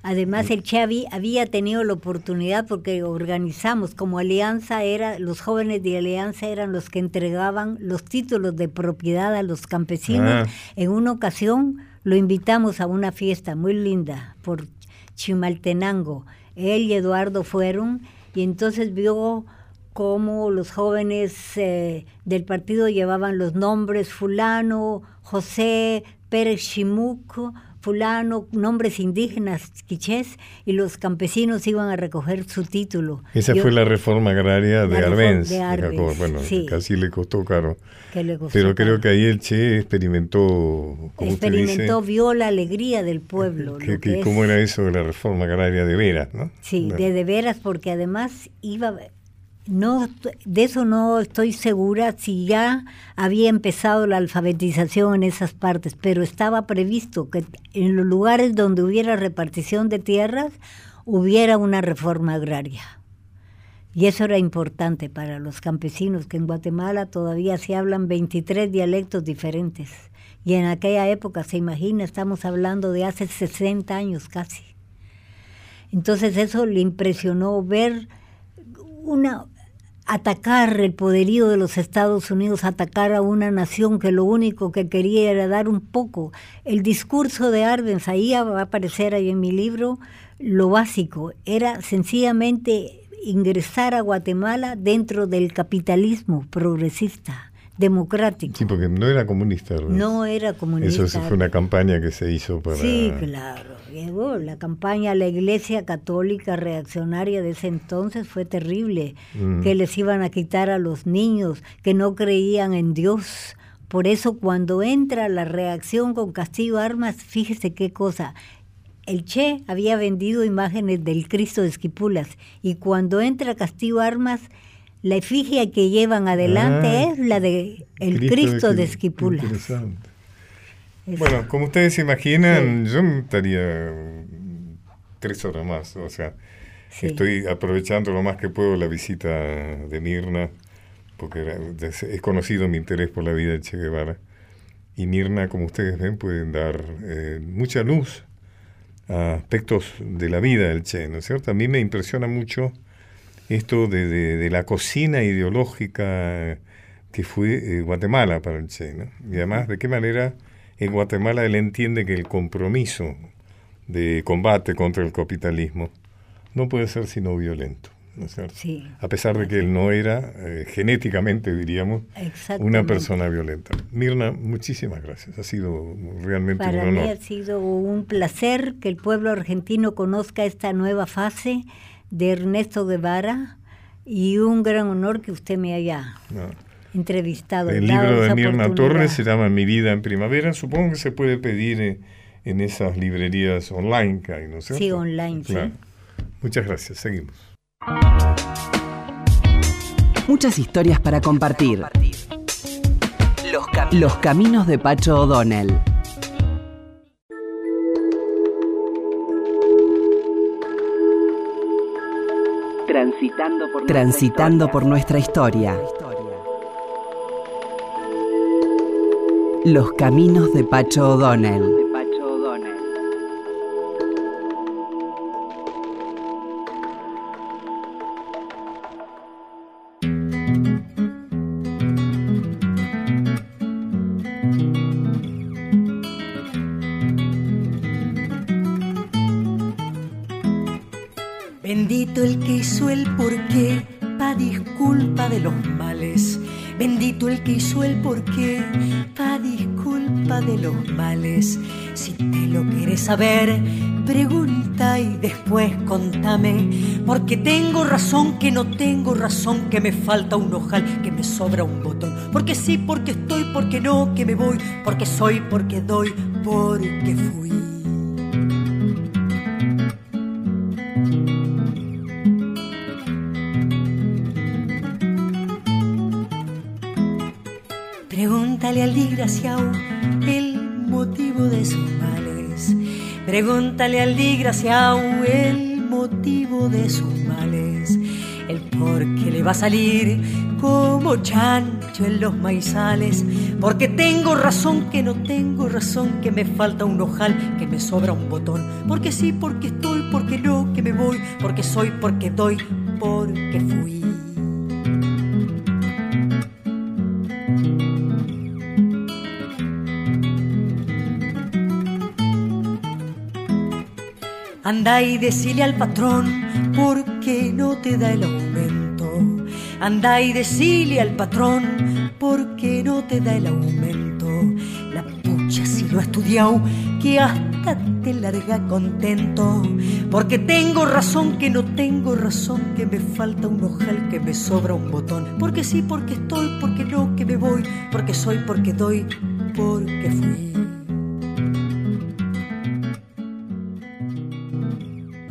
Además, el Che había tenido la oportunidad porque organizamos como alianza, era los jóvenes de alianza eran los que entregaban los títulos de propiedad a los campesinos. Ah. En una ocasión lo invitamos a una fiesta muy linda por Chimaltenango. Él y Eduardo fueron y entonces vio cómo los jóvenes eh, del partido llevaban los nombres fulano, José Pérez Chimuco, fulano, nombres indígenas, quichés, y los campesinos iban a recoger su título. Esa fue la reforma agraria de Arbenz. bueno, casi le costó caro. Pero creo que ahí el Che experimentó, experimentó, vio la alegría del pueblo. ¿Cómo era eso de la reforma agraria de veras, no? Sí, de de veras, porque además iba no, de eso no estoy segura si ya había empezado la alfabetización en esas partes, pero estaba previsto que en los lugares donde hubiera repartición de tierras hubiera una reforma agraria. Y eso era importante para los campesinos, que en Guatemala todavía se hablan 23 dialectos diferentes. Y en aquella época, se imagina, estamos hablando de hace 60 años casi. Entonces eso le impresionó ver una, atacar el poderío de los Estados Unidos, atacar a una nación que lo único que quería era dar un poco. El discurso de Arbenz, ahí va a aparecer ahí en mi libro, lo básico, era sencillamente ingresar a Guatemala dentro del capitalismo progresista democrático. Sí, porque no era comunista. No era comunista. Eso fue una campaña que se hizo para... Sí, claro. Llegó la campaña la Iglesia Católica Reaccionaria de ese entonces fue terrible, mm. que les iban a quitar a los niños, que no creían en Dios. Por eso cuando entra la reacción con Castillo Armas, fíjese qué cosa, el Che había vendido imágenes del Cristo de Esquipulas y cuando entra Castillo Armas la efigie que llevan adelante ah, es la de el Cristo, de Esquipulas. Bueno, como ustedes se imaginan, yo estaría tres horas más, o sea, estoy aprovechando lo más que puedo la visita de Mirna, porque he conocido mi interés por la vida de Che Guevara. Y Mirna, como ustedes ven, pueden dar eh, mucha luz a aspectos de la vida del Che, ¿no es cierto? A mí me impresiona mucho esto de, la cocina ideológica que fue eh, Guatemala para el Che, ¿no? Y además, de qué manera en Guatemala él entiende que el compromiso de combate contra el capitalismo no puede ser sino violento. ¿no es cierto? A pesar de que él no era eh, genéticamente, diríamos, una persona violenta. Mirna, muchísimas gracias. Ha sido realmente un honor. Para mí ha sido un placer que el pueblo argentino conozca esta nueva fase de Ernesto Guevara y un gran honor que usted me haya entrevistado. El libro de Mirna Torres se llama Mi vida en primavera. Supongo que se puede pedir en esas librerías online que hay, ¿no es cierto? Sí, online, sí. Muchas gracias. Seguimos. Muchas historias para compartir. Los, Los caminos de Pacho O'Donnell. Transitando por, nuestra historia. Los caminos de Pacho O'Donnell. Si te lo quieres saber, pregunta y después contame. Porque tengo razón, que no tengo razón, que me falta un ojal, que me sobra un botón. Porque sí, porque estoy, porque no, que me voy, porque soy, porque doy, porque fui. Pregúntale al desgraciado el sus males. Pregúntale al desgraciado el motivo de sus males. El por qué le va a salir como chancho en los maizales. Porque tengo razón que no tengo razón, que me falta un ojal, que me sobra un botón. Porque sí, porque estoy, porque no, que me voy, porque soy, porque doy, porque fui. Anda y decile al patrón porque no te da el aumento. Anda y decile al patrón porque no te da el aumento. La pucha si lo ha estudiado que hasta te larga contento. Porque tengo razón que no tengo razón, que me falta un ojal, que me sobra un botón. Porque sí, porque estoy, porque no, que me voy, porque soy, porque doy, porque fui.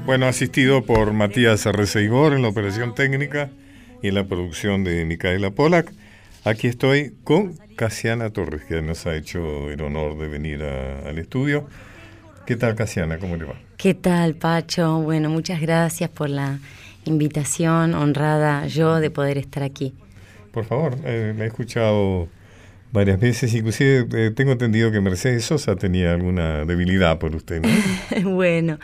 Bueno, asistido por Matías Arreceigor en la operación técnica y en la producción de Micaela Polak. Aquí estoy con Casiana Torres, que nos ha hecho el honor de venir a- al estudio. ¿Qué tal, Casiana? ¿Cómo le va? ¿Qué tal, Pacho? Bueno, muchas gracias por la invitación, honrada yo de poder estar aquí. Por favor, eh, la he escuchado varias veces, inclusive eh, tengo entendido que Mercedes Sosa tenía alguna debilidad por usted, ¿no? <laughs> bueno,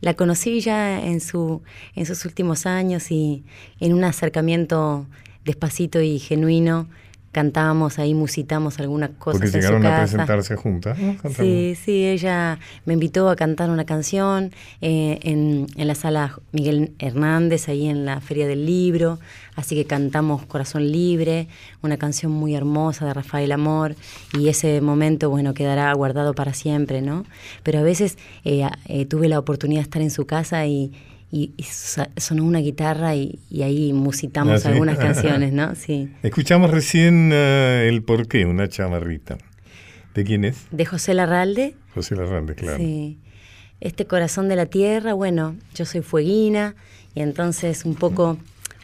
la conocí ya en, su, en sus últimos años y en un acercamiento despacito y genuino cantábamos ahí, musitamos algunas cosas Porque en su llegaron a casa. presentarse juntas. ¿no? Sí, sí, ella me invitó a cantar una canción eh, en, en la sala Miguel Hernández, ahí en la Feria del Libro, así que cantamos Corazón Libre, una canción muy hermosa de Rafael Amor, y ese momento, bueno, quedará guardado para siempre, ¿no? Pero a veces eh, eh, tuve la oportunidad de estar en su casa y, y- y sonó una guitarra y, y ahí musitamos ¿Ah, sí? algunas <laughs> canciones, ¿no? Sí. Escuchamos recién eh, el porqué, una chamarrita. ¿De quién es? De José Larralde. José Larrande, claro. Sí. Este corazón de la tierra, bueno, yo soy fueguina y entonces un poco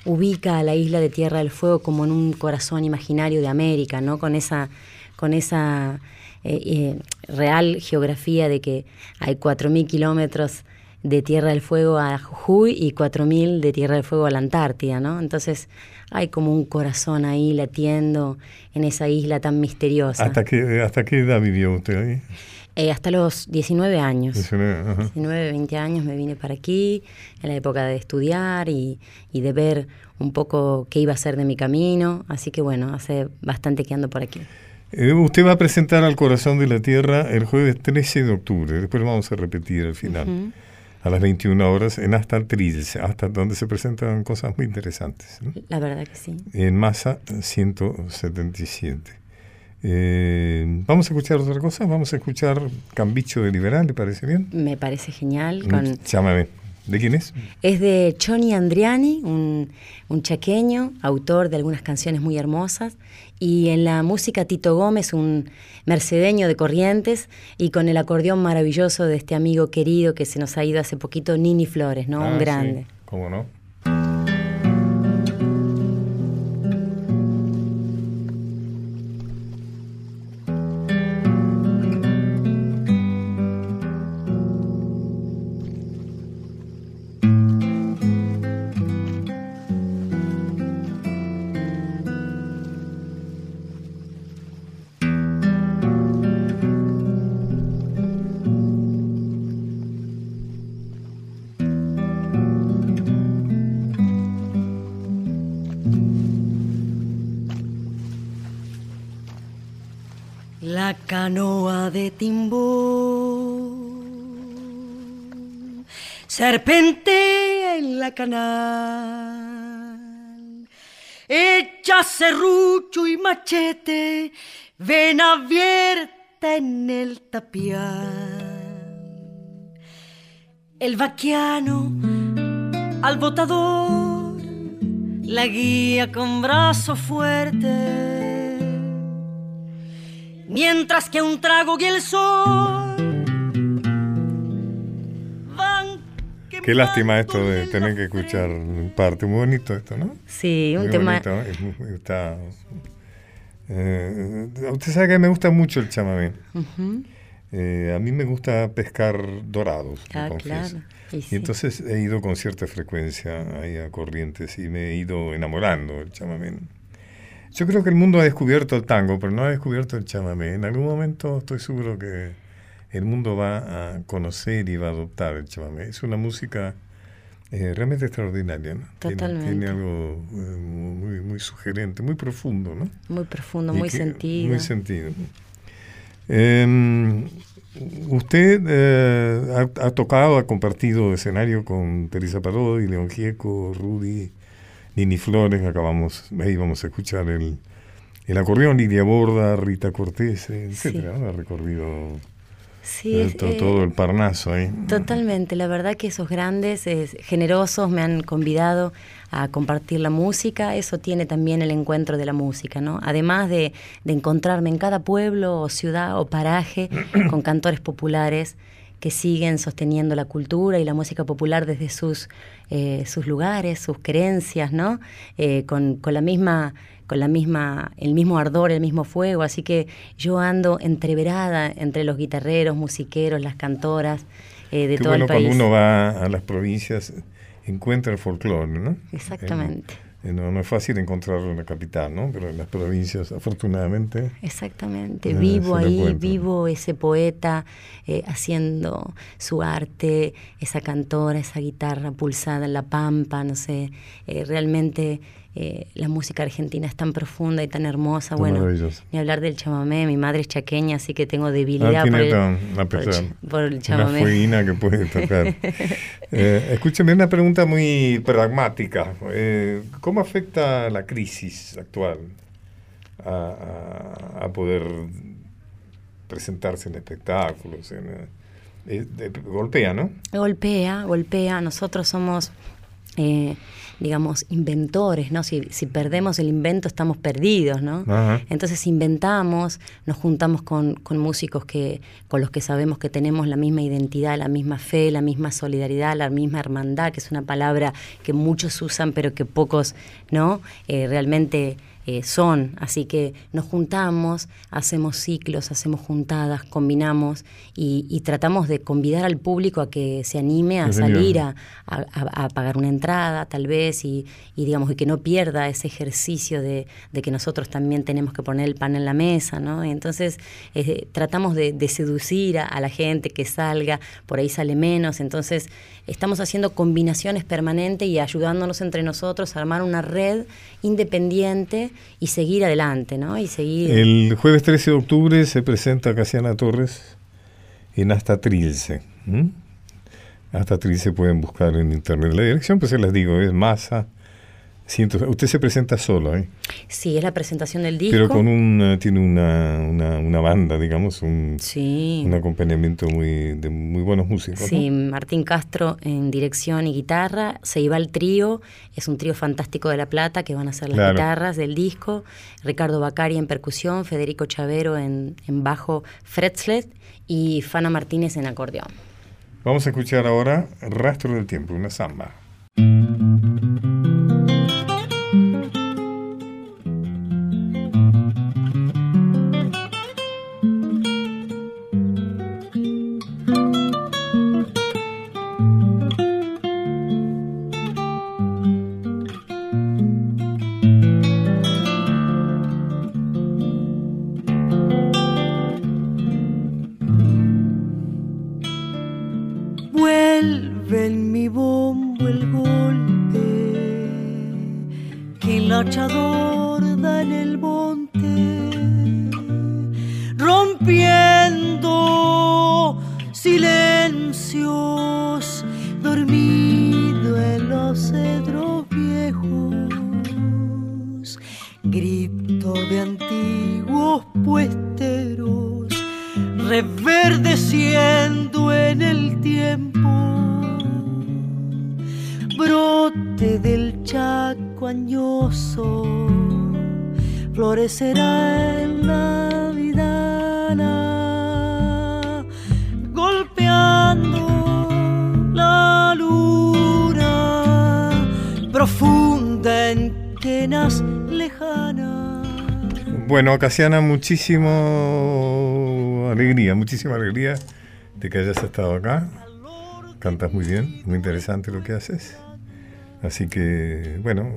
ubica a la isla de Tierra del Fuego como en un corazón imaginario de América, ¿no? Con esa, con esa eh, eh, real geografía de que hay 4.000 kilómetros de Tierra del Fuego a Jujuy y 4.000 de Tierra del Fuego a la Antártida, ¿no? Entonces hay como un corazón ahí latiendo en esa isla tan misteriosa. ¿Hasta qué, ¿Hasta qué edad vivió usted ahí? Eh, hasta los 19 años. 19, ajá. 19, 20 años me vine para aquí, en la época de estudiar y, y de ver un poco qué iba a ser de mi camino. Así que bueno, hace bastante que ando por aquí. Eh, usted va a presentar al Corazón de la Tierra el jueves 13 de octubre. Después lo vamos a repetir al final. A las 21 horas en Hasta el Trilce, hasta donde se presentan cosas muy interesantes. ¿no? La verdad que sí. En masa 177. Eh, vamos a escuchar otra cosa. Vamos a escuchar Cambicho de Liberal, ¿le parece bien? Me parece genial. Con, Llámame. ¿De quién es? es de Choni Andriani, un, un chaqueño, autor de algunas canciones muy hermosas. Y en la música Tito Gómez, un mercedeño de Corrientes, y con el acordeón maravilloso de este amigo querido que se nos ha ido hace poquito, Nini Flores, ¿no? Ah, un sí, grande. ¿Cómo no? Timbó. Serpentea en la canal, echa serrucho y machete, ven abierta en el tapial. El vaquiano al botador la guía con brazo fuerte mientras que un trago y el sol van Qué lástima esto de tener que escuchar parte. Muy bonito esto, ¿no? Sí, un Muy tema. bonito, es muy- está, eh, usted sabe que me gusta mucho el chamamé. Ujú. Eh, a mí me gusta pescar dorados, me Ah, confieso. claro. Y Y sí. entonces he ido con cierta frecuencia ahí a Corrientes y me he ido enamorando del chamamé. Yo creo que el mundo ha descubierto el tango, pero no ha descubierto el chamamé. En algún momento estoy seguro que el mundo va a conocer y va a adoptar el chamamé. Es una música eh, realmente extraordinaria. ¿no? Totalmente. Tiene, algo eh, muy, muy sugerente, muy profundo, ¿no? Muy profundo, Y muy que- sentido. Muy sentido. Em, usted eh, ha, ha tocado, ha compartido escenario con Teresa Parodi, León Gieco, Rudy, Nini Flores, acabamos, ahí vamos a escuchar el, el acordeón, Lidia Borda, Rita Cortés, etcétera, ¿no? Ha recorrido Sí, eh, es, to- eh, todo el Parnaso ahí. Totalmente, la verdad que esos grandes, eh, generosos, me han convidado a compartir la música, eso tiene también el encuentro de la música, ¿no? Además de, de encontrarme en cada pueblo o ciudad o paraje <clears throat> con cantores populares que siguen sosteniendo la cultura y la música popular desde sus, eh, sus lugares, sus creencias, ¿no? Eh, con, con la misma con la misma, el mismo ardor, el mismo fuego, así que yo ando entreverada entre los guitarreros, musiqueros, las cantoras eh, de Qué todo bueno el país. cuando uno va a las provincias, encuentra el folclore, ¿no? Exactamente. No, no es fácil encontrarlo en la capital, ¿no? Pero en las provincias, afortunadamente, Exactamente, Ah, vivo ahí, vivo ese poeta eh, haciendo su arte, esa cantora, esa guitarra pulsada en la pampa, no sé, eh, realmente eh, la música argentina es tan profunda y tan hermosa, bueno, ni hablar del chamamé, mi madre es chaqueña, así que tengo debilidad Ah, por, el, una, por el pesar- ch- por el una chamamé. fueguina que puede tocar. <laughs> Eh, escúcheme, una pregunta muy pragmática. Eh, ¿Cómo afecta la crisis actual a, a- a poder presentarse en espectáculos? En, golpea, ¿no? Golpea, golpea. Nosotros somos, eh, digamos, inventores, ¿no? Si, si perdemos el invento, estamos perdidos, ¿no? Entonces inventamos, nos juntamos con, con músicos que, con los que sabemos que tenemos la misma identidad, la misma fe, la misma solidaridad, la misma hermandad, que es una palabra que muchos usan, pero que pocos, ¿no? Eh, realmente eh, son. Así que nos juntamos, hacemos ciclos, hacemos juntadas, combinamos y, y tratamos de convidar al público a que se anime a salir a, a- a pagar una entrada, tal vez, y, y digamos, y que no pierda ese ejercicio de, de que nosotros también tenemos que poner el pan en la mesa, ¿no? Entonces eh, tratamos de, de seducir a, a la gente que salga, por ahí sale menos, entonces estamos haciendo combinaciones permanentes y ayudándonos entre nosotros a armar una red independiente y seguir adelante, ¿no? Y seguir... El jueves 13 de octubre se presenta Casiana Torres en Hasta Trilce. Hasta Trilce pueden buscar en internet. La dirección, pues se las digo, es Masa. Ciento- usted se presenta solo, ¿eh? Sí, es la presentación del disco. pero con un, eh, tiene una, una, una banda, digamos, un, Sí. un acompañamiento muy, de muy buenos músicos. ¿no? Sí, Martín Castro en dirección y guitarra, se iba al trío, es un trío fantástico de La Plata que van a ser las Claro. guitarras del disco, Ricardo Bacari en percusión, Federico Chavero en, en bajo fretless y Fana Martínez en acordeón. Vamos a escuchar ahora Rastro del Tiempo, una samba. あ! Puesteros, reverdeciendo en el tiempo, brote del chaco añoso, florecerá en la vidana, golpeando la luna profunda en quenas. Bueno, Casiana, muchísimo alegría, muchísima alegría de que hayas estado acá. Cantas muy bien, muy interesante lo que haces. Así que, bueno,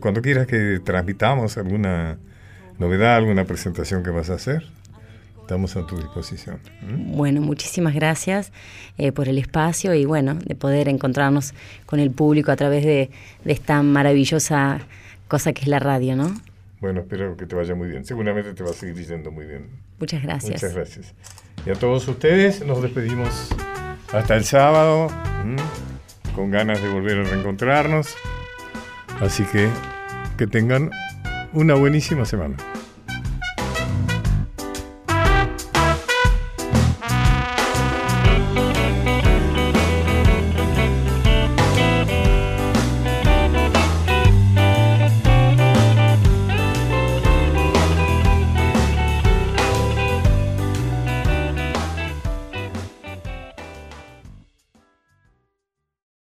cuando quieras que transmitamos alguna novedad, alguna presentación que vas a hacer, estamos a tu disposición. ¿Mm? Bueno, muchísimas gracias eh, por el espacio y bueno, de poder encontrarnos con el público a través de, de esta maravillosa cosa que es la radio, ¿no? Bueno, espero que te vaya muy bien. Seguramente te va a seguir yendo muy bien. Muchas gracias. Muchas gracias. Y a todos ustedes nos despedimos hasta el sábado, ¿m? con ganas de volver a reencontrarnos. Así que que tengan una buenísima semana.